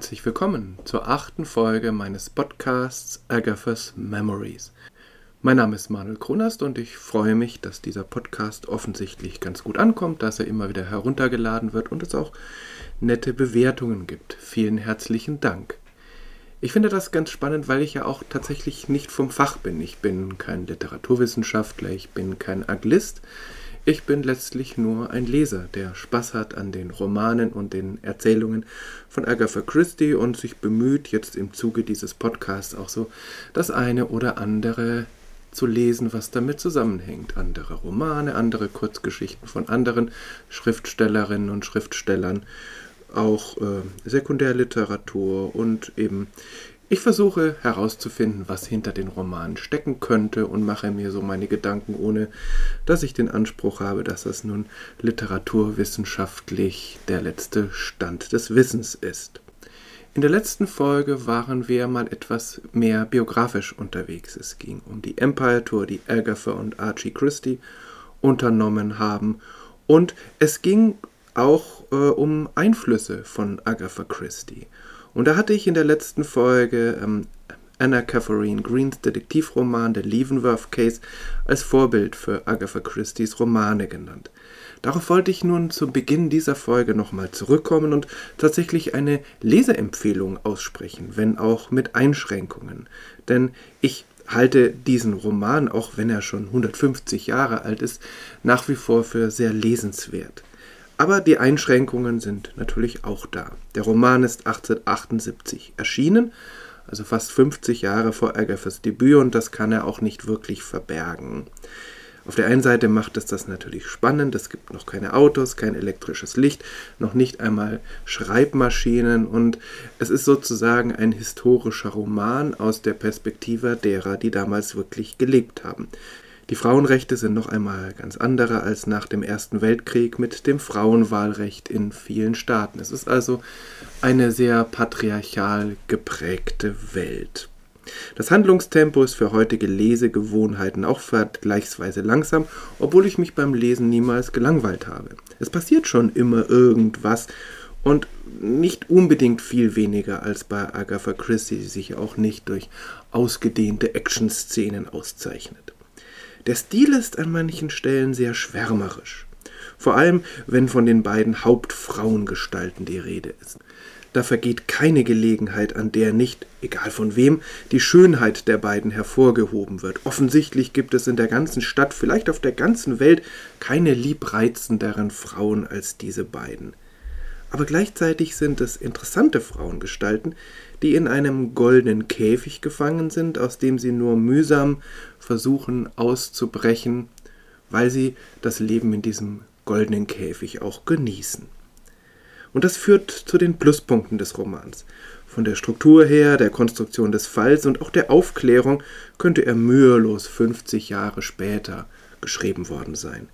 Herzlich willkommen zur achten Folge meines Podcasts Agatha's Memories. Mein Name ist Manuel Kronast und ich freue mich, dass dieser Podcast offensichtlich ganz gut ankommt, dass er immer wieder heruntergeladen wird und es auch nette Bewertungen gibt. Vielen herzlichen Dank. Ich finde das ganz spannend, weil ich ja auch tatsächlich nicht vom Fach bin. Ich bin kein Literaturwissenschaftler, ich bin kein Aglist. Ich bin letztlich nur ein Leser, der Spaß hat an den Romanen und den Erzählungen von Agatha Christie und sich bemüht, jetzt im Zuge dieses Podcasts auch so das eine oder andere zu lesen, was damit zusammenhängt. Andere Romane, andere Kurzgeschichten von anderen Schriftstellerinnen und Schriftstellern, auch äh, Sekundärliteratur und eben ich versuche herauszufinden, was hinter den Romanen stecken könnte und mache mir so meine Gedanken, ohne dass ich den Anspruch habe, dass das nun literaturwissenschaftlich der letzte Stand des Wissens ist. In der letzten Folge waren wir mal etwas mehr biografisch unterwegs. Es ging um die Empire Tour, die Agatha und Archie Christie unternommen haben. Und es ging auch äh, um Einflüsse von Agatha Christie. Und da hatte ich in der letzten Folge ähm, Anna Catherine Greens Detektivroman The Leavenworth Case als Vorbild für Agatha Christie's Romane genannt. Darauf wollte ich nun zu Beginn dieser Folge nochmal zurückkommen und tatsächlich eine Leseempfehlung aussprechen, wenn auch mit Einschränkungen. Denn ich halte diesen Roman, auch wenn er schon 150 Jahre alt ist, nach wie vor für sehr lesenswert. Aber die Einschränkungen sind natürlich auch da. Der Roman ist 1878 erschienen, also fast 50 Jahre vor Agathas Debüt und das kann er auch nicht wirklich verbergen. Auf der einen Seite macht es das natürlich spannend, es gibt noch keine Autos, kein elektrisches Licht, noch nicht einmal Schreibmaschinen und es ist sozusagen ein historischer Roman aus der Perspektive derer, die damals wirklich gelebt haben. Die Frauenrechte sind noch einmal ganz andere als nach dem Ersten Weltkrieg mit dem Frauenwahlrecht in vielen Staaten. Es ist also eine sehr patriarchal geprägte Welt. Das Handlungstempo ist für heutige Lesegewohnheiten auch vergleichsweise langsam, obwohl ich mich beim Lesen niemals gelangweilt habe. Es passiert schon immer irgendwas und nicht unbedingt viel weniger als bei Agatha Christie, die sich auch nicht durch ausgedehnte Action-Szenen auszeichnet. Der Stil ist an manchen Stellen sehr schwärmerisch. Vor allem, wenn von den beiden Hauptfrauengestalten die Rede ist. Da vergeht keine Gelegenheit, an der nicht, egal von wem, die Schönheit der beiden hervorgehoben wird. Offensichtlich gibt es in der ganzen Stadt, vielleicht auf der ganzen Welt, keine liebreizenderen Frauen als diese beiden. Aber gleichzeitig sind es interessante Frauengestalten, die in einem goldenen Käfig gefangen sind, aus dem sie nur mühsam versuchen auszubrechen, weil sie das Leben in diesem goldenen Käfig auch genießen. Und das führt zu den Pluspunkten des Romans. Von der Struktur her, der Konstruktion des Falls und auch der Aufklärung könnte er mühelos 50 Jahre später geschrieben worden sein.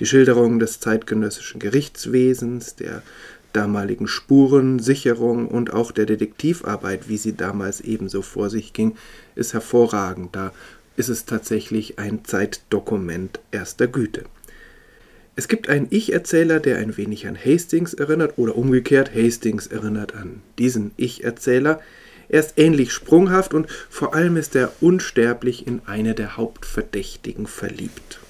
Die Schilderung des zeitgenössischen Gerichtswesens, der damaligen Spurensicherung und auch der Detektivarbeit, wie sie damals ebenso vor sich ging, ist hervorragend. Da ist es tatsächlich ein Zeitdokument erster Güte. Es gibt einen Ich-Erzähler, der ein wenig an Hastings erinnert oder umgekehrt, Hastings erinnert an diesen Ich-Erzähler. Er ist ähnlich sprunghaft und vor allem ist er unsterblich in eine der Hauptverdächtigen verliebt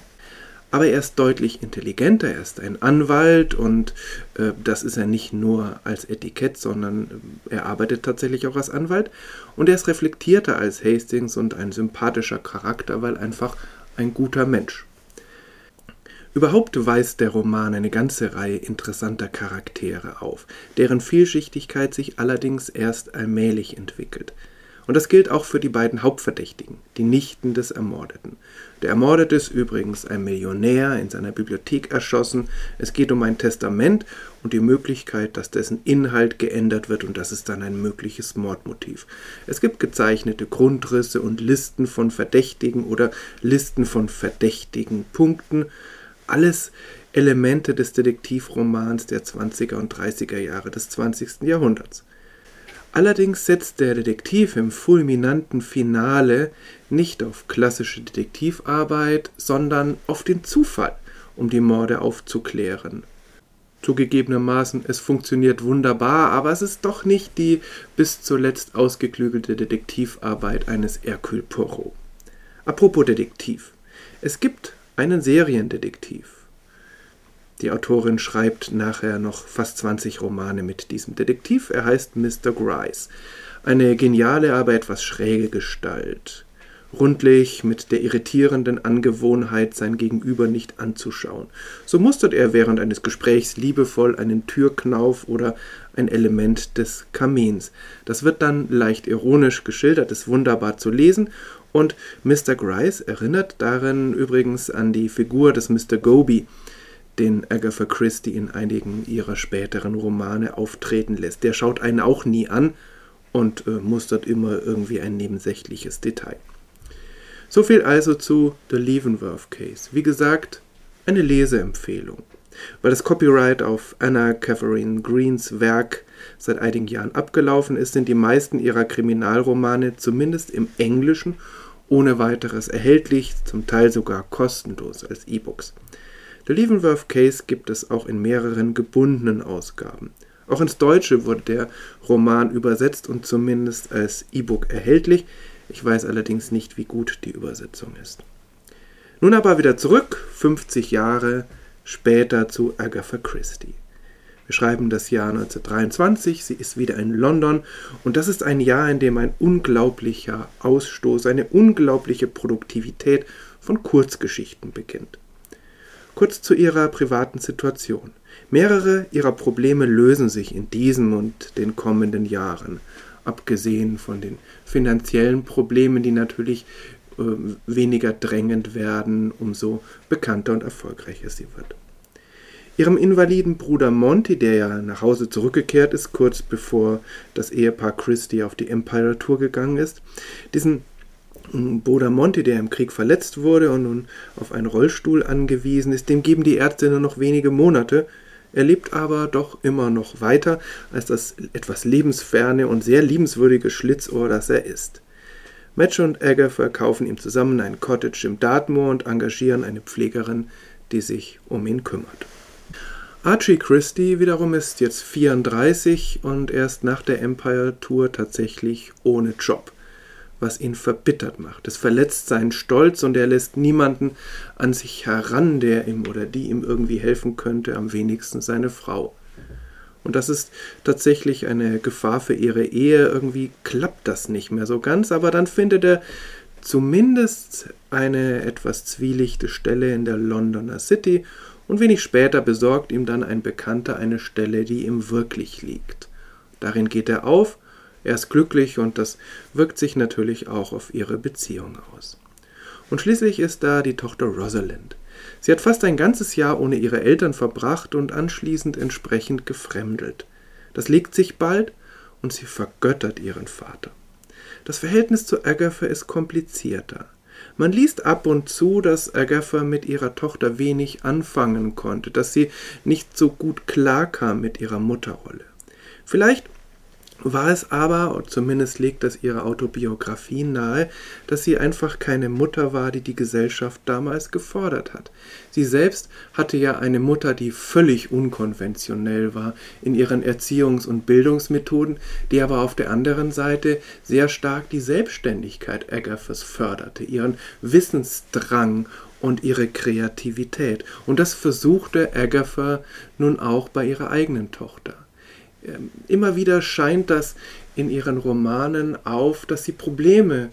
aber er ist deutlich intelligenter, er ist ein Anwalt und äh, das ist er nicht nur als Etikett, sondern äh, er arbeitet tatsächlich auch als Anwalt und er ist reflektierter als Hastings und ein sympathischer Charakter, weil einfach ein guter Mensch. Überhaupt weist der Roman eine ganze Reihe interessanter Charaktere auf, deren Vielschichtigkeit sich allerdings erst allmählich entwickelt. Und das gilt auch für die beiden Hauptverdächtigen, die Nichten des Ermordeten. Der Ermordete ist übrigens ein Millionär in seiner Bibliothek erschossen. Es geht um ein Testament und die Möglichkeit, dass dessen Inhalt geändert wird und das ist dann ein mögliches Mordmotiv. Es gibt gezeichnete Grundrisse und Listen von Verdächtigen oder Listen von verdächtigen Punkten. Alles Elemente des Detektivromans der 20er und 30er Jahre des 20. Jahrhunderts. Allerdings setzt der Detektiv im fulminanten Finale nicht auf klassische Detektivarbeit, sondern auf den Zufall, um die Morde aufzuklären. Zugegebenermaßen, es funktioniert wunderbar, aber es ist doch nicht die bis zuletzt ausgeklügelte Detektivarbeit eines Hercule Poirot. Apropos Detektiv. Es gibt einen Seriendetektiv. Die Autorin schreibt nachher noch fast 20 Romane mit diesem Detektiv. Er heißt Mr. Gryce. Eine geniale, aber etwas schräge Gestalt rundlich mit der irritierenden Angewohnheit, sein Gegenüber nicht anzuschauen. So mustert er während eines Gesprächs liebevoll einen Türknauf oder ein Element des Kamins. Das wird dann leicht ironisch geschildert, ist wunderbar zu lesen und Mr. Gryce erinnert darin übrigens an die Figur des Mr. Goby, den Agatha Christie in einigen ihrer späteren Romane auftreten lässt. Der schaut einen auch nie an und äh, mustert immer irgendwie ein nebensächliches Detail. So viel also zu The Leavenworth Case. Wie gesagt, eine Leseempfehlung. Weil das Copyright auf Anna Catherine Greens Werk seit einigen Jahren abgelaufen ist, sind die meisten ihrer Kriminalromane zumindest im Englischen ohne weiteres erhältlich, zum Teil sogar kostenlos als E-Books. The Leavenworth Case gibt es auch in mehreren gebundenen Ausgaben. Auch ins Deutsche wurde der Roman übersetzt und zumindest als E-Book erhältlich. Ich weiß allerdings nicht, wie gut die Übersetzung ist. Nun aber wieder zurück, 50 Jahre später zu Agatha Christie. Wir schreiben das Jahr 1923, sie ist wieder in London und das ist ein Jahr, in dem ein unglaublicher Ausstoß, eine unglaubliche Produktivität von Kurzgeschichten beginnt. Kurz zu ihrer privaten Situation. Mehrere ihrer Probleme lösen sich in diesem und den kommenden Jahren abgesehen von den finanziellen Problemen, die natürlich äh, weniger drängend werden, umso bekannter und erfolgreicher sie wird. Ihrem invaliden Bruder Monty, der ja nach Hause zurückgekehrt ist, kurz bevor das Ehepaar Christie auf die Empire Tour gegangen ist, diesen hm, Bruder Monty, der im Krieg verletzt wurde und nun auf einen Rollstuhl angewiesen ist, dem geben die Ärzte nur noch wenige Monate, er lebt aber doch immer noch weiter als das etwas lebensferne und sehr liebenswürdige Schlitzohr, das er ist. Match und Agatha kaufen ihm zusammen ein Cottage im Dartmoor und engagieren eine Pflegerin, die sich um ihn kümmert. Archie Christie wiederum ist jetzt 34 und erst nach der Empire Tour tatsächlich ohne Job was ihn verbittert macht. Es verletzt seinen Stolz und er lässt niemanden an sich heran, der ihm oder die ihm irgendwie helfen könnte, am wenigsten seine Frau. Und das ist tatsächlich eine Gefahr für ihre Ehe. Irgendwie klappt das nicht mehr so ganz, aber dann findet er zumindest eine etwas zwielichte Stelle in der Londoner City und wenig später besorgt ihm dann ein Bekannter eine Stelle, die ihm wirklich liegt. Darin geht er auf er ist glücklich und das wirkt sich natürlich auch auf ihre Beziehung aus. Und schließlich ist da die Tochter Rosalind. Sie hat fast ein ganzes Jahr ohne ihre Eltern verbracht und anschließend entsprechend gefremdelt. Das legt sich bald und sie vergöttert ihren Vater. Das Verhältnis zu Agatha ist komplizierter. Man liest ab und zu, dass Agatha mit ihrer Tochter wenig anfangen konnte, dass sie nicht so gut klarkam mit ihrer Mutterrolle. Vielleicht war es aber, zumindest legt das ihre Autobiografie nahe, dass sie einfach keine Mutter war, die die Gesellschaft damals gefordert hat. Sie selbst hatte ja eine Mutter, die völlig unkonventionell war in ihren Erziehungs- und Bildungsmethoden, die aber auf der anderen Seite sehr stark die Selbstständigkeit Agathas förderte, ihren Wissensdrang und ihre Kreativität. Und das versuchte Agatha nun auch bei ihrer eigenen Tochter. Ähm, immer wieder scheint das in ihren Romanen auf, dass sie Probleme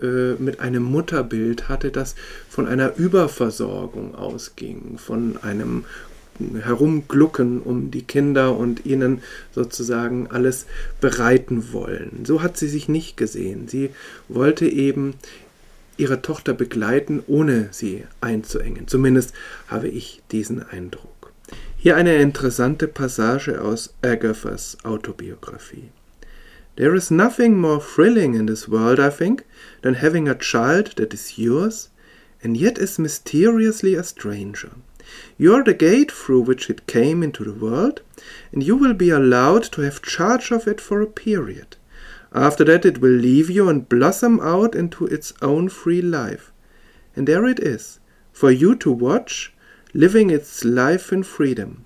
äh, mit einem Mutterbild hatte, das von einer Überversorgung ausging, von einem Herumglucken um die Kinder und ihnen sozusagen alles bereiten wollen. So hat sie sich nicht gesehen. Sie wollte eben ihre Tochter begleiten, ohne sie einzuengen. Zumindest habe ich diesen Eindruck. Hier eine interessante Passage aus Agathas Autobiografie. There is nothing more thrilling in this world, I think, than having a child that is yours and yet is mysteriously a stranger. You are the gate through which it came into the world, and you will be allowed to have charge of it for a period. After that, it will leave you and blossom out into its own free life. And there it is, for you to watch living its life in freedom.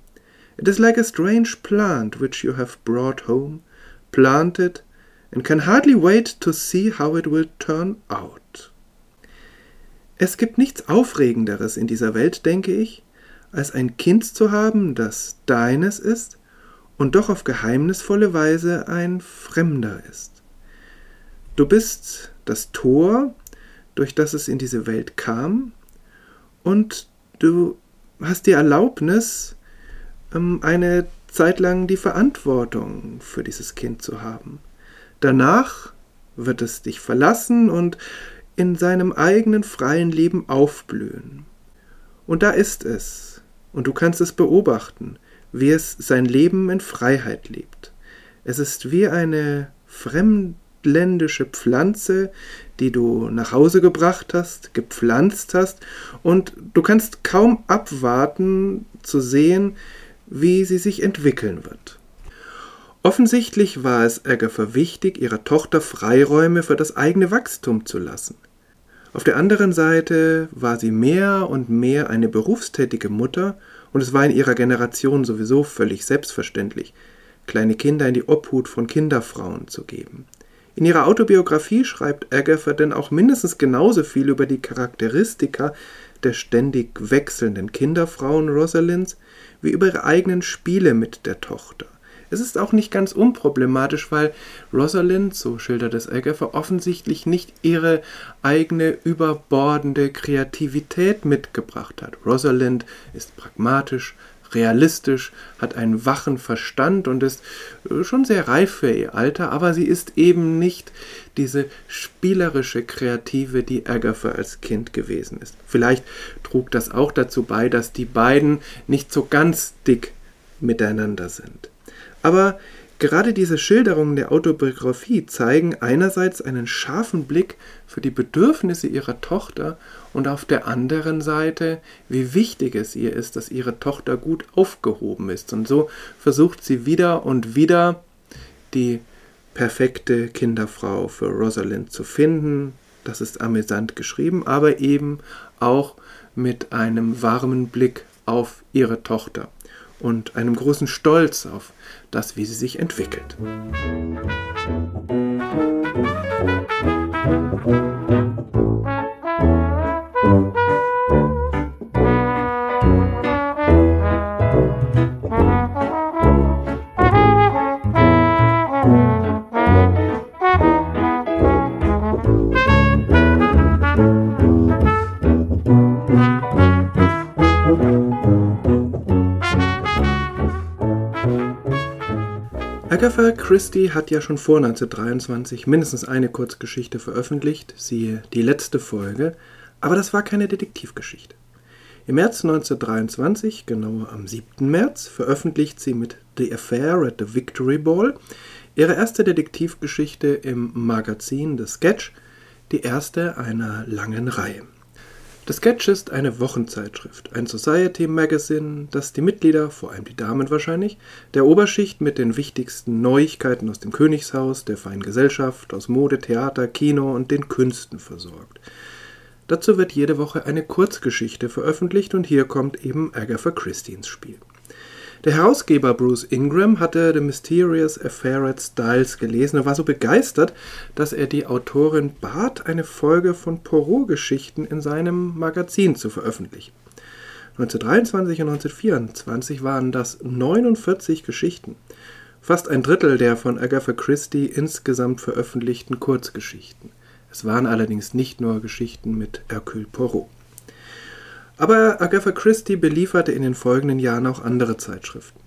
It is like a strange plant which you have brought home, planted, and can hardly wait to see how it will turn out. Es gibt nichts Aufregenderes in dieser Welt, denke ich, als ein Kind zu haben, das deines ist und doch auf geheimnisvolle Weise ein Fremder ist. Du bist das Tor, durch das es in diese Welt kam, und du hast die Erlaubnis, ähm, eine Zeit lang die Verantwortung für dieses Kind zu haben. Danach wird es dich verlassen und in seinem eigenen freien Leben aufblühen. Und da ist es, und du kannst es beobachten, wie es sein Leben in Freiheit lebt. Es ist wie eine fremdländische Pflanze, die du nach Hause gebracht hast, gepflanzt hast, und du kannst kaum abwarten zu sehen, wie sie sich entwickeln wird. Offensichtlich war es Agatha wichtig, ihrer Tochter Freiräume für das eigene Wachstum zu lassen. Auf der anderen Seite war sie mehr und mehr eine berufstätige Mutter und es war in ihrer Generation sowieso völlig selbstverständlich, kleine Kinder in die Obhut von Kinderfrauen zu geben. In ihrer Autobiografie schreibt Agatha denn auch mindestens genauso viel über die Charakteristika der ständig wechselnden Kinderfrauen Rosalinds wie über ihre eigenen Spiele mit der Tochter. Es ist auch nicht ganz unproblematisch, weil Rosalind, so schildert es Agatha, offensichtlich nicht ihre eigene überbordende Kreativität mitgebracht hat. Rosalind ist pragmatisch, realistisch, hat einen wachen Verstand und ist äh, schon sehr reif für ihr Alter, aber sie ist eben nicht diese spielerische Kreative, die Agatha als Kind gewesen ist. Vielleicht trug das auch dazu bei, dass die beiden nicht so ganz dick miteinander sind. Aber Gerade diese Schilderungen der Autobiografie zeigen einerseits einen scharfen Blick für die Bedürfnisse ihrer Tochter und auf der anderen Seite, wie wichtig es ihr ist, dass ihre Tochter gut aufgehoben ist. Und so versucht sie wieder und wieder die perfekte Kinderfrau für Rosalind zu finden. Das ist amüsant geschrieben, aber eben auch mit einem warmen Blick auf ihre Tochter und einem großen Stolz auf das, wie sie sich entwickelt. Agatha Christie hat ja schon vor 1923 mindestens eine Kurzgeschichte veröffentlicht, siehe die letzte Folge, aber das war keine Detektivgeschichte. Im März 1923, genauer am 7. März, veröffentlicht sie mit The Affair at the Victory Ball ihre erste Detektivgeschichte im Magazin The Sketch, die erste einer langen Reihe. The Sketch ist eine Wochenzeitschrift, ein Society Magazine, das die Mitglieder, vor allem die Damen wahrscheinlich, der Oberschicht mit den wichtigsten Neuigkeiten aus dem Königshaus, der feinen Gesellschaft, aus Mode, Theater, Kino und den Künsten versorgt. Dazu wird jede Woche eine Kurzgeschichte veröffentlicht und hier kommt eben Agatha Christie ins Spiel. Der Herausgeber Bruce Ingram hatte The Mysterious Affair at Styles gelesen und war so begeistert, dass er die Autorin bat, eine Folge von Poirot-Geschichten in seinem Magazin zu veröffentlichen. 1923 und 1924 waren das 49 Geschichten, fast ein Drittel der von Agatha Christie insgesamt veröffentlichten Kurzgeschichten. Es waren allerdings nicht nur Geschichten mit Hercule Poirot. Aber Agatha Christie belieferte in den folgenden Jahren auch andere Zeitschriften.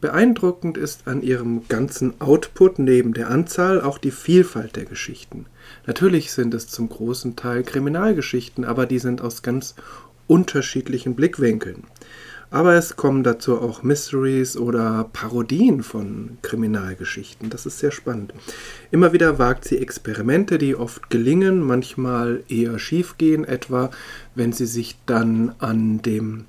Beeindruckend ist an ihrem ganzen Output neben der Anzahl auch die Vielfalt der Geschichten. Natürlich sind es zum großen Teil Kriminalgeschichten, aber die sind aus ganz unterschiedlichen Blickwinkeln. Aber es kommen dazu auch Mysteries oder Parodien von Kriminalgeschichten. Das ist sehr spannend. Immer wieder wagt sie Experimente, die oft gelingen, manchmal eher schief gehen, etwa wenn sie sich dann an dem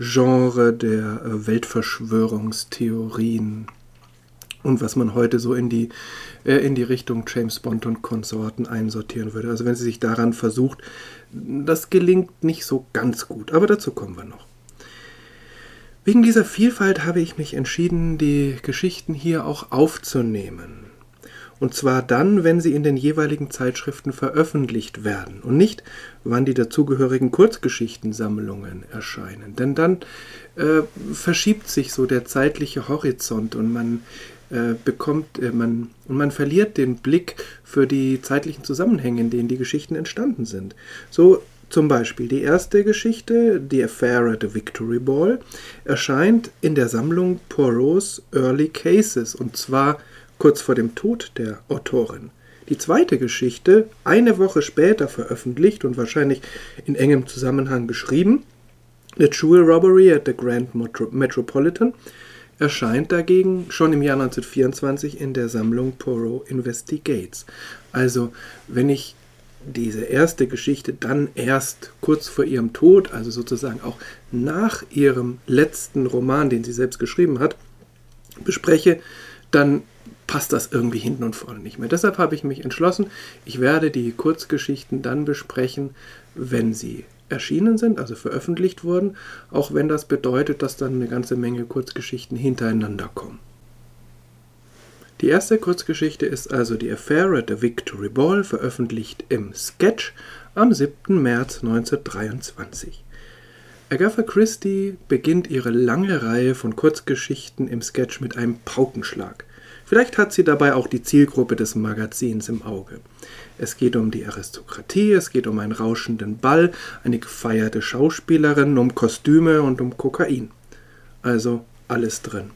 Genre der äh, Weltverschwörungstheorien und was man heute so in die, äh, in die Richtung James Bond und Konsorten einsortieren würde. Also wenn sie sich daran versucht, das gelingt nicht so ganz gut, aber dazu kommen wir noch. Wegen dieser Vielfalt habe ich mich entschieden, die Geschichten hier auch aufzunehmen. Und zwar dann, wenn sie in den jeweiligen Zeitschriften veröffentlicht werden und nicht, wann die dazugehörigen Kurzgeschichtensammlungen erscheinen. Denn dann äh, verschiebt sich so der zeitliche Horizont und man äh, bekommt, äh, man, und man verliert den Blick für die zeitlichen Zusammenhänge, in denen die Geschichten entstanden sind. So zum Beispiel die erste Geschichte, The Affair at the Victory Ball, erscheint in der Sammlung Poirot's Early Cases und zwar kurz vor dem Tod der Autorin. Die zweite Geschichte, eine Woche später veröffentlicht und wahrscheinlich in engem Zusammenhang geschrieben, The Jewel Robbery at the Grand Metropolitan, erscheint dagegen schon im Jahr 1924 in der Sammlung Poirot Investigates. Also, wenn ich diese erste Geschichte dann erst kurz vor ihrem Tod, also sozusagen auch nach ihrem letzten Roman, den sie selbst geschrieben hat, bespreche, dann passt das irgendwie hinten und vorne nicht mehr. Deshalb habe ich mich entschlossen, ich werde die Kurzgeschichten dann besprechen, wenn sie erschienen sind, also veröffentlicht wurden, auch wenn das bedeutet, dass dann eine ganze Menge Kurzgeschichten hintereinander kommen. Die erste Kurzgeschichte ist also die Affair at the Victory Ball, veröffentlicht im Sketch am 7. März 1923. Agatha Christie beginnt ihre lange Reihe von Kurzgeschichten im Sketch mit einem Paukenschlag. Vielleicht hat sie dabei auch die Zielgruppe des Magazins im Auge. Es geht um die Aristokratie, es geht um einen rauschenden Ball, eine gefeierte Schauspielerin, um Kostüme und um Kokain. Also alles drin.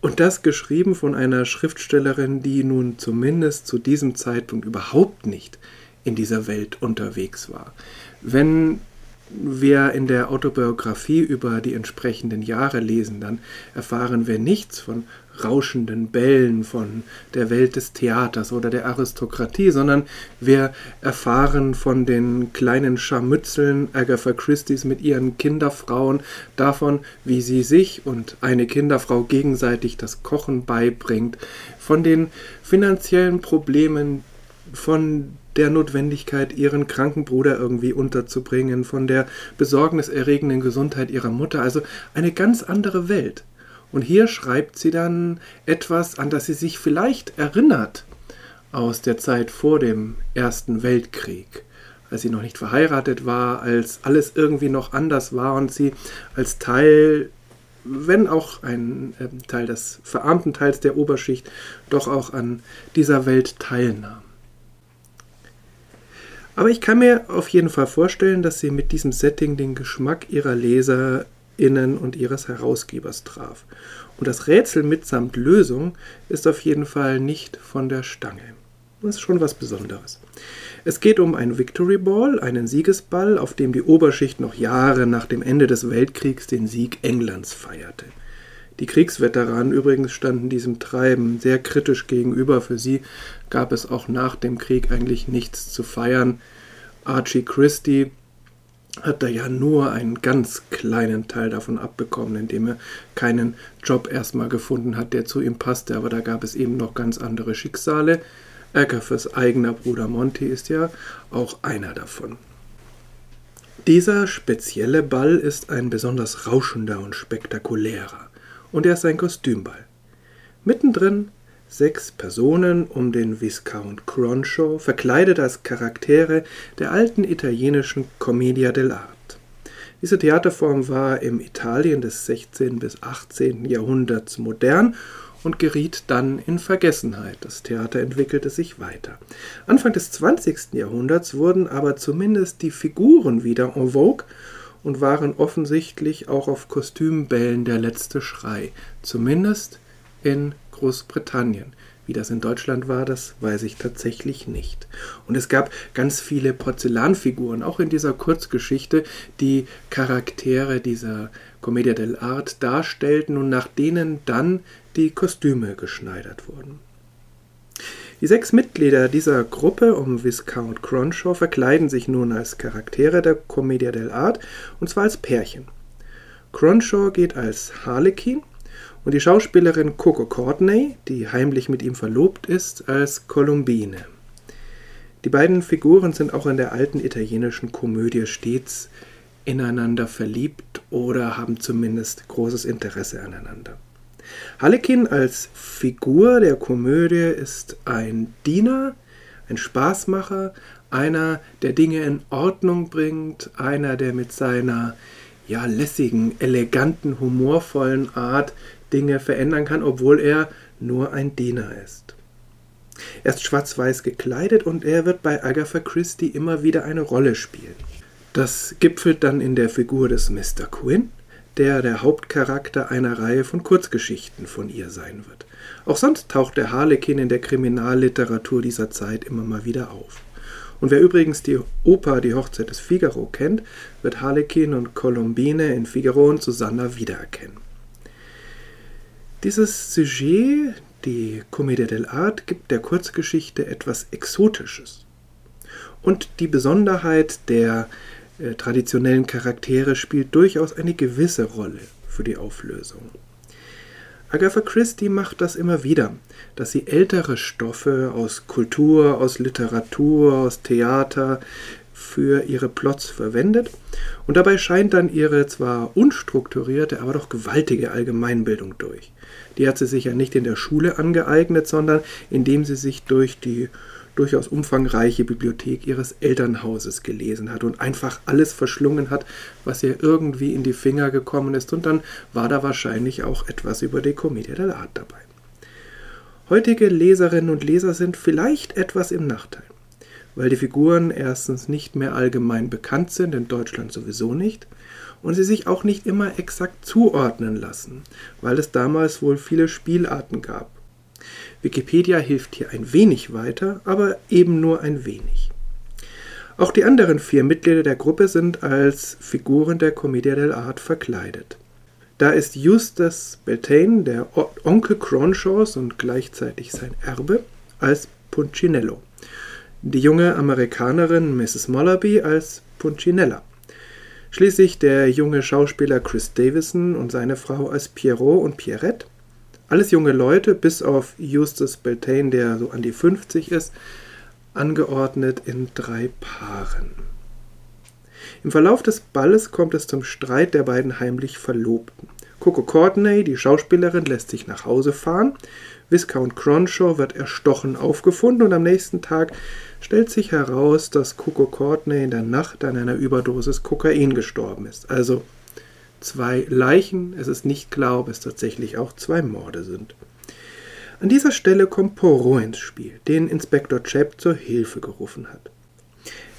Und das geschrieben von einer Schriftstellerin, die nun zumindest zu diesem Zeitpunkt überhaupt nicht in dieser Welt unterwegs war. Wenn wir in der Autobiografie über die entsprechenden Jahre lesen, dann erfahren wir nichts von rauschenden Bällen, von der Welt des Theaters oder der Aristokratie, sondern wir erfahren von den kleinen Scharmützeln Agatha Christie's mit ihren Kinderfrauen, davon, wie sie sich und eine Kinderfrau gegenseitig das Kochen beibringt, von den finanziellen Problemen, von der Notwendigkeit, ihren kranken Bruder irgendwie unterzubringen, von der besorgniserregenden Gesundheit ihrer Mutter, also eine ganz andere Welt. Und hier schreibt sie dann etwas, an das sie sich vielleicht erinnert aus der Zeit vor dem Ersten Weltkrieg, als sie noch nicht verheiratet war, als alles irgendwie noch anders war und sie als Teil, wenn auch ein äh, Teil des verarmten Teils der Oberschicht, doch auch an dieser Welt teilnahm. Aber ich kann mir auf jeden Fall vorstellen, dass sie mit diesem Setting den Geschmack ihrer LeserInnen und ihres Herausgebers traf. Und das Rätsel mitsamt Lösung ist auf jeden Fall nicht von der Stange. Das ist schon was Besonderes. Es geht um einen Victory Ball, einen Siegesball, auf dem die Oberschicht noch Jahre nach dem Ende des Weltkriegs den Sieg Englands feierte. Die Kriegsveteranen übrigens standen diesem Treiben sehr kritisch gegenüber. Für sie gab es auch nach dem Krieg eigentlich nichts zu feiern. Archie Christie hat er ja nur einen ganz kleinen Teil davon abbekommen, indem er keinen Job erstmal gefunden hat, der zu ihm passte. Aber da gab es eben noch ganz andere Schicksale. Agathas eigener Bruder Monty ist ja auch einer davon. Dieser spezielle Ball ist ein besonders rauschender und spektakulärer und er ist ein Kostümball. Mittendrin sechs Personen um den Viscount Cronshaw, verkleidet als Charaktere der alten italienischen Commedia dell'arte. Diese Theaterform war im Italien des 16. bis 18. Jahrhunderts modern und geriet dann in Vergessenheit. Das Theater entwickelte sich weiter. Anfang des 20. Jahrhunderts wurden aber zumindest die Figuren wieder en vogue und waren offensichtlich auch auf Kostümbällen der letzte Schrei, zumindest in Großbritannien. Wie das in Deutschland war, das weiß ich tatsächlich nicht. Und es gab ganz viele Porzellanfiguren, auch in dieser Kurzgeschichte, die Charaktere dieser Commedia dell'arte darstellten und nach denen dann die Kostüme geschneidert wurden. Die sechs Mitglieder dieser Gruppe um Viscount Cronshaw verkleiden sich nun als Charaktere der Commedia dell'arte und zwar als Pärchen. Cronshaw geht als Harlequin und die Schauspielerin Coco Courtney, die heimlich mit ihm verlobt ist, als Columbine. Die beiden Figuren sind auch in der alten italienischen Komödie stets ineinander verliebt oder haben zumindest großes Interesse aneinander. Harlekin als Figur der Komödie ist ein Diener, ein Spaßmacher, einer, der Dinge in Ordnung bringt, einer, der mit seiner ja lässigen, eleganten, humorvollen Art Dinge verändern kann, obwohl er nur ein Diener ist. Er ist schwarz-weiß gekleidet und er wird bei Agatha Christie immer wieder eine Rolle spielen. Das gipfelt dann in der Figur des Mr. Quinn, der der Hauptcharakter einer Reihe von Kurzgeschichten von ihr sein wird. Auch sonst taucht der Harlekin in der Kriminalliteratur dieser Zeit immer mal wieder auf. Und wer übrigens die Oper Die Hochzeit des Figaro kennt, wird Harlekin und Colombine in Figaro und Susanna wiedererkennen. Dieses Sujet, die Commedia dell'arte, gibt der Kurzgeschichte etwas Exotisches. Und die Besonderheit der äh, traditionellen Charaktere spielt durchaus eine gewisse Rolle für die Auflösung. Agatha Christie macht das immer wieder, dass sie ältere Stoffe aus Kultur, aus Literatur, aus Theater für ihre Plots verwendet und dabei scheint dann ihre zwar unstrukturierte, aber doch gewaltige Allgemeinbildung durch. Die hat sie sich ja nicht in der Schule angeeignet, sondern indem sie sich durch die durchaus umfangreiche Bibliothek ihres Elternhauses gelesen hat und einfach alles verschlungen hat, was ihr irgendwie in die Finger gekommen ist. Und dann war da wahrscheinlich auch etwas über die Commedia dell'arte dabei. Heutige Leserinnen und Leser sind vielleicht etwas im Nachteil, weil die Figuren erstens nicht mehr allgemein bekannt sind, in Deutschland sowieso nicht, und sie sich auch nicht immer exakt zuordnen lassen, weil es damals wohl viele Spielarten gab Wikipedia hilft hier ein wenig weiter, aber eben nur ein wenig. Auch die anderen vier Mitglieder der Gruppe sind als Figuren der Commedia dell'arte verkleidet. Da ist Eustace Beltane, der Onkel Cronshaws und gleichzeitig sein Erbe, als Punchinello. Die junge Amerikanerin Mrs. Mollaby als Punchinella. Schließlich der junge Schauspieler Chris Davison und seine Frau als Pierrot und Pierrette alles junge Leute, bis auf Justus Beltane, der so an die 50 ist, angeordnet in drei Paaren. Im Verlauf des Balles kommt es zum Streit der beiden heimlich Verlobten. Coco Courtney, die Schauspielerin, lässt sich nach Hause fahren. Viscount Cronshaw wird erstochen aufgefunden und am nächsten Tag stellt sich heraus, dass Coco Courtney in der Nacht an einer Überdosis Kokain gestorben ist. Also zwei Leichen. Es ist nicht klar, ob es tatsächlich auch zwei Morde sind. An dieser Stelle kommt Poirot ins Spiel, den Inspektor Chap zur Hilfe gerufen hat.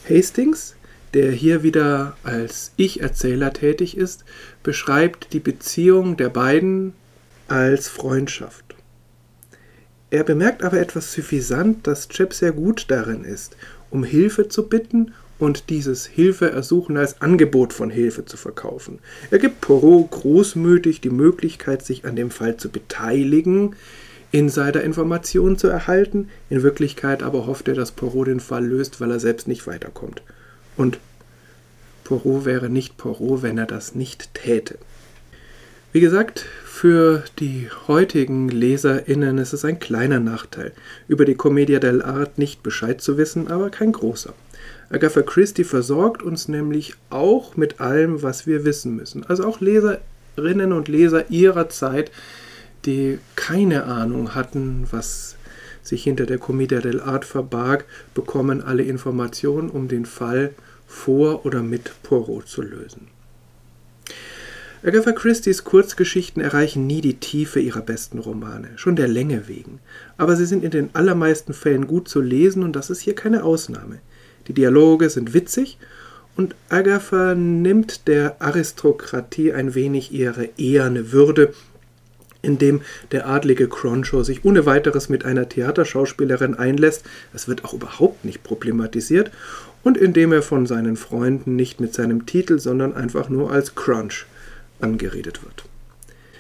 Hastings, der hier wieder als Ich-Erzähler tätig ist, beschreibt die Beziehung der beiden als Freundschaft. Er bemerkt aber etwas suffisant, dass Chap sehr gut darin ist, um Hilfe zu bitten und dieses Hilfeersuchen als Angebot von Hilfe zu verkaufen. Er gibt Poirot großmütig die Möglichkeit, sich an dem Fall zu beteiligen, Insider-Informationen zu erhalten. In Wirklichkeit aber hofft er, dass Poirot den Fall löst, weil er selbst nicht weiterkommt. Und Poirot wäre nicht Poirot, wenn er das nicht täte. Wie gesagt, für die heutigen LeserInnen ist es ein kleiner Nachteil, über die Commedia dell'arte nicht Bescheid zu wissen, aber kein großer. Agatha Christie versorgt uns nämlich auch mit allem, was wir wissen müssen. Also auch Leserinnen und Leser ihrer Zeit, die keine Ahnung hatten, was sich hinter der Commedia dell'arte verbarg, bekommen alle Informationen, um den Fall vor oder mit Poirot zu lösen. Agatha Christie's Kurzgeschichten erreichen nie die Tiefe ihrer besten Romane, schon der Länge wegen. Aber sie sind in den allermeisten Fällen gut zu lesen und das ist hier keine Ausnahme. Die Dialoge sind witzig und Agatha nimmt der Aristokratie ein wenig ihre eherne Würde, indem der adlige Cronshaw sich ohne weiteres mit einer Theaterschauspielerin einlässt, es wird auch überhaupt nicht problematisiert, und indem er von seinen Freunden nicht mit seinem Titel, sondern einfach nur als Crunch angeredet wird.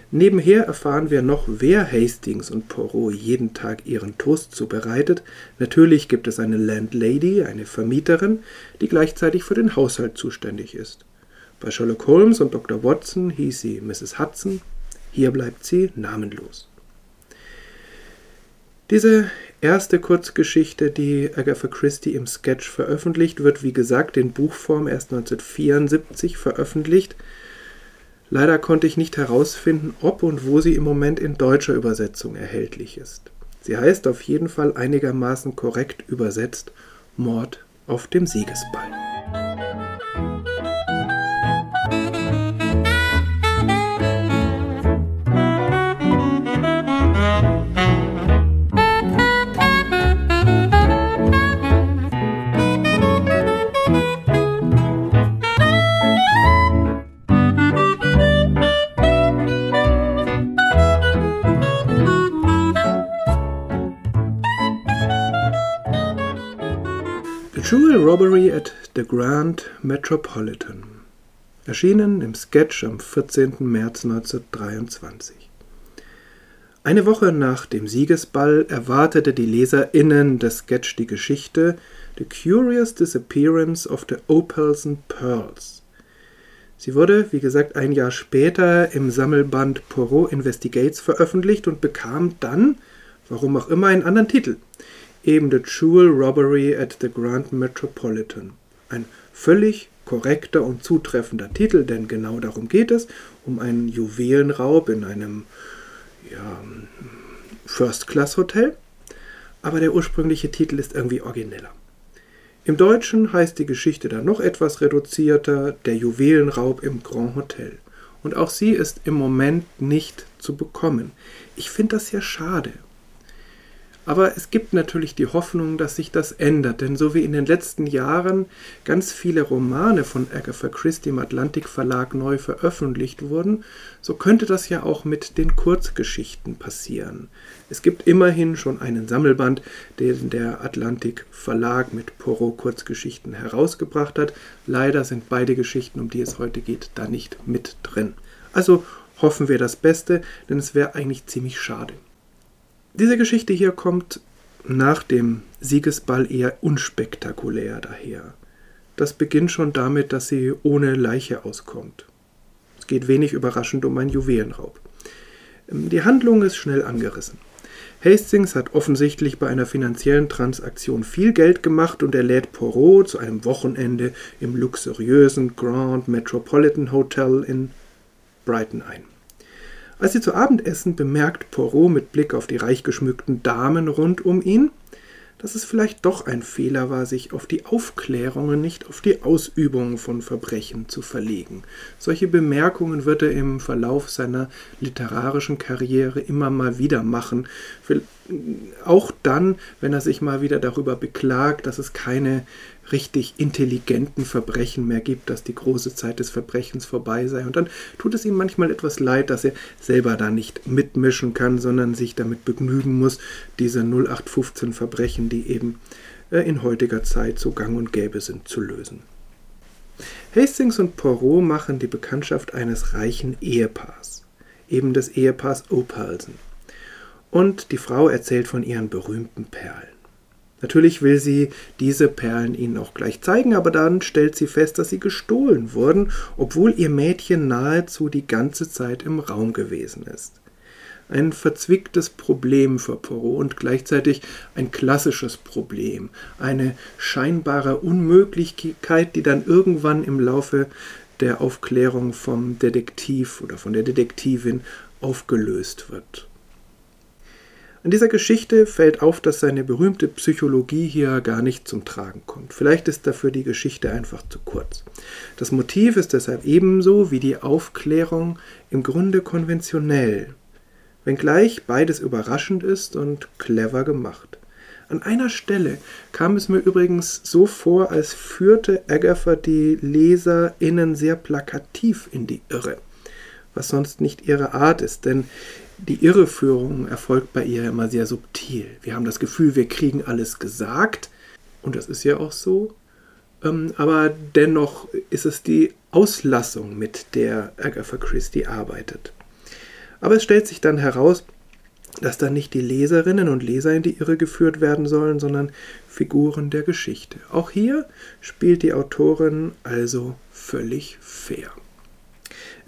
Nebenher erfahren wir noch, wer Hastings und Poirot jeden Tag ihren Toast zubereitet. Natürlich gibt es eine Landlady, eine Vermieterin, die gleichzeitig für den Haushalt zuständig ist. Bei Sherlock Holmes und Dr. Watson hieß sie Mrs. Hudson, hier bleibt sie namenlos. Diese erste Kurzgeschichte, die Agatha Christie im Sketch veröffentlicht, wird wie gesagt in Buchform erst 1974 veröffentlicht. Leider konnte ich nicht herausfinden, ob und wo sie im Moment in deutscher Übersetzung erhältlich ist. Sie heißt auf jeden Fall einigermaßen korrekt übersetzt Mord auf dem Siegesball. Robbery at the Grand Metropolitan. Erschienen im Sketch am 14. März 1923. Eine Woche nach dem Siegesball erwartete die LeserInnen des Sketch die Geschichte The Curious Disappearance of the Opals and Pearls. Sie wurde, wie gesagt, ein Jahr später im Sammelband Poirot Investigates veröffentlicht und bekam dann, warum auch immer, einen anderen Titel – eben The Jewel Robbery at the Grand Metropolitan. Ein völlig korrekter und zutreffender Titel, denn genau darum geht es, um einen Juwelenraub in einem ja, First-Class-Hotel. Aber der ursprüngliche Titel ist irgendwie origineller. Im Deutschen heißt die Geschichte dann noch etwas reduzierter Der Juwelenraub im Grand Hotel. Und auch sie ist im Moment nicht zu bekommen. Ich finde das ja schade, aber es gibt natürlich die Hoffnung, dass sich das ändert, denn so wie in den letzten Jahren ganz viele Romane von Agatha Christie im Atlantik Verlag neu veröffentlicht wurden, so könnte das ja auch mit den Kurzgeschichten passieren. Es gibt immerhin schon einen Sammelband, den der Atlantik Verlag mit Poirot Kurzgeschichten herausgebracht hat. Leider sind beide Geschichten, um die es heute geht, da nicht mit drin. Also hoffen wir das Beste, denn es wäre eigentlich ziemlich schade. Diese Geschichte hier kommt nach dem Siegesball eher unspektakulär daher. Das beginnt schon damit, dass sie ohne Leiche auskommt. Es geht wenig überraschend um einen Juwelenraub. Die Handlung ist schnell angerissen. Hastings hat offensichtlich bei einer finanziellen Transaktion viel Geld gemacht und er lädt Poirot zu einem Wochenende im luxuriösen Grand Metropolitan Hotel in Brighton ein. Als sie zu Abend essen, bemerkt Poirot mit Blick auf die reich geschmückten Damen rund um ihn, dass es vielleicht doch ein Fehler war, sich auf die Aufklärung und nicht auf die Ausübung von Verbrechen zu verlegen. Solche Bemerkungen wird er im Verlauf seiner literarischen Karriere immer mal wieder machen. Auch dann, wenn er sich mal wieder darüber beklagt, dass es keine richtig intelligenten Verbrechen mehr gibt, dass die große Zeit des Verbrechens vorbei sei. Und dann tut es ihm manchmal etwas leid, dass er selber da nicht mitmischen kann, sondern sich damit begnügen muss, diese 0815 Verbrechen, die eben äh, in heutiger Zeit so gang und gäbe sind, zu lösen. Hastings und Poirot machen die Bekanntschaft eines reichen Ehepaars, eben des Ehepaars Opalson. Und die Frau erzählt von ihren berühmten Perlen. Natürlich will sie diese Perlen ihnen auch gleich zeigen, aber dann stellt sie fest, dass sie gestohlen wurden, obwohl ihr Mädchen nahezu die ganze Zeit im Raum gewesen ist. Ein verzwicktes Problem für Poirot und gleichzeitig ein klassisches Problem, eine scheinbare Unmöglichkeit, die dann irgendwann im Laufe der Aufklärung vom Detektiv oder von der Detektivin aufgelöst wird. An dieser Geschichte fällt auf, dass seine berühmte Psychologie hier gar nicht zum Tragen kommt. Vielleicht ist dafür die Geschichte einfach zu kurz. Das Motiv ist deshalb ebenso wie die Aufklärung im Grunde konventionell, wenngleich beides überraschend ist und clever gemacht. An einer Stelle kam es mir übrigens so vor, als führte Agatha die LeserInnen sehr plakativ in die Irre, was sonst nicht ihre Art ist, denn die Irreführung erfolgt bei ihr immer sehr subtil. Wir haben das Gefühl, wir kriegen alles gesagt, und das ist ja auch so, ähm, aber dennoch ist es die Auslassung, mit der Agatha Christie arbeitet. Aber es stellt sich dann heraus, dass dann nicht die Leserinnen und Leser in die Irre geführt werden sollen, sondern Figuren der Geschichte. Auch hier spielt die Autorin also völlig fair.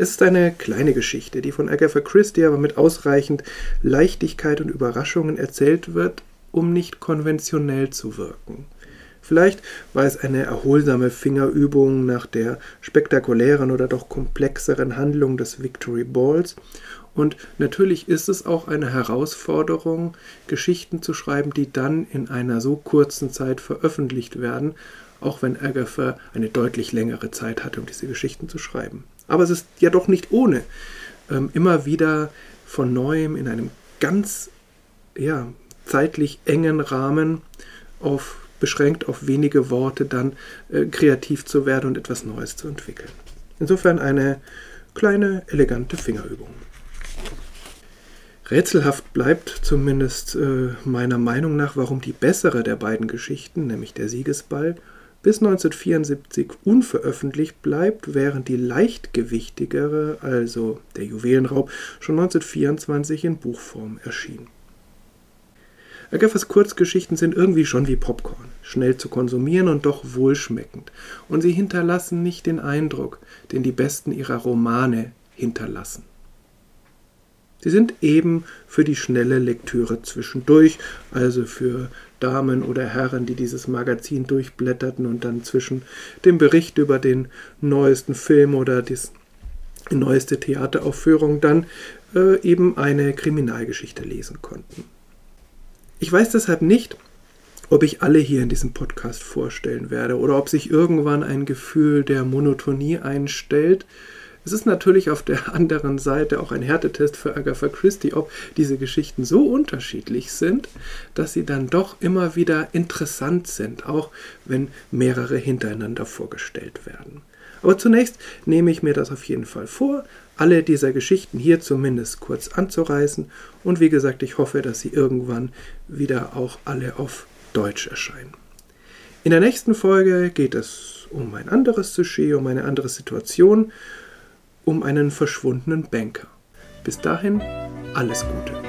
Es ist eine kleine Geschichte, die von Agatha Christie aber mit ausreichend Leichtigkeit und Überraschungen erzählt wird, um nicht konventionell zu wirken. Vielleicht war es eine erholsame Fingerübung nach der spektakulären oder doch komplexeren Handlung des Victory Balls. Und natürlich ist es auch eine Herausforderung, Geschichten zu schreiben, die dann in einer so kurzen Zeit veröffentlicht werden, auch wenn Agatha eine deutlich längere Zeit hatte, um diese Geschichten zu schreiben. Aber es ist ja doch nicht ohne, ähm, immer wieder von neuem in einem ganz ja, zeitlich engen Rahmen auf beschränkt auf wenige Worte dann äh, kreativ zu werden und etwas Neues zu entwickeln. Insofern eine kleine, elegante Fingerübung. Rätselhaft bleibt zumindest äh, meiner Meinung nach, warum die bessere der beiden Geschichten, nämlich der Siegesball, bis 1974 unveröffentlicht bleibt, während die leichtgewichtigere, also der Juwelenraub, schon 1924 in Buchform erschien. Agathas Kurzgeschichten sind irgendwie schon wie Popcorn, schnell zu konsumieren und doch wohlschmeckend, und sie hinterlassen nicht den Eindruck, den die besten ihrer Romane hinterlassen. Sie sind eben für die schnelle Lektüre zwischendurch, also für Damen oder Herren, die dieses Magazin durchblätterten und dann zwischen dem Bericht über den neuesten Film oder die neueste Theateraufführung dann äh, eben eine Kriminalgeschichte lesen konnten. Ich weiß deshalb nicht, ob ich alle hier in diesem Podcast vorstellen werde oder ob sich irgendwann ein Gefühl der Monotonie einstellt, es ist natürlich auf der anderen Seite auch ein Härtetest für Agatha Christie, ob diese Geschichten so unterschiedlich sind, dass sie dann doch immer wieder interessant sind, auch wenn mehrere hintereinander vorgestellt werden. Aber zunächst nehme ich mir das auf jeden Fall vor, alle dieser Geschichten hier zumindest kurz anzureißen und wie gesagt, ich hoffe, dass sie irgendwann wieder auch alle auf Deutsch erscheinen. In der nächsten Folge geht es um ein anderes Sujet, um eine andere Situation um einen verschwundenen Banker. Bis dahin alles Gute.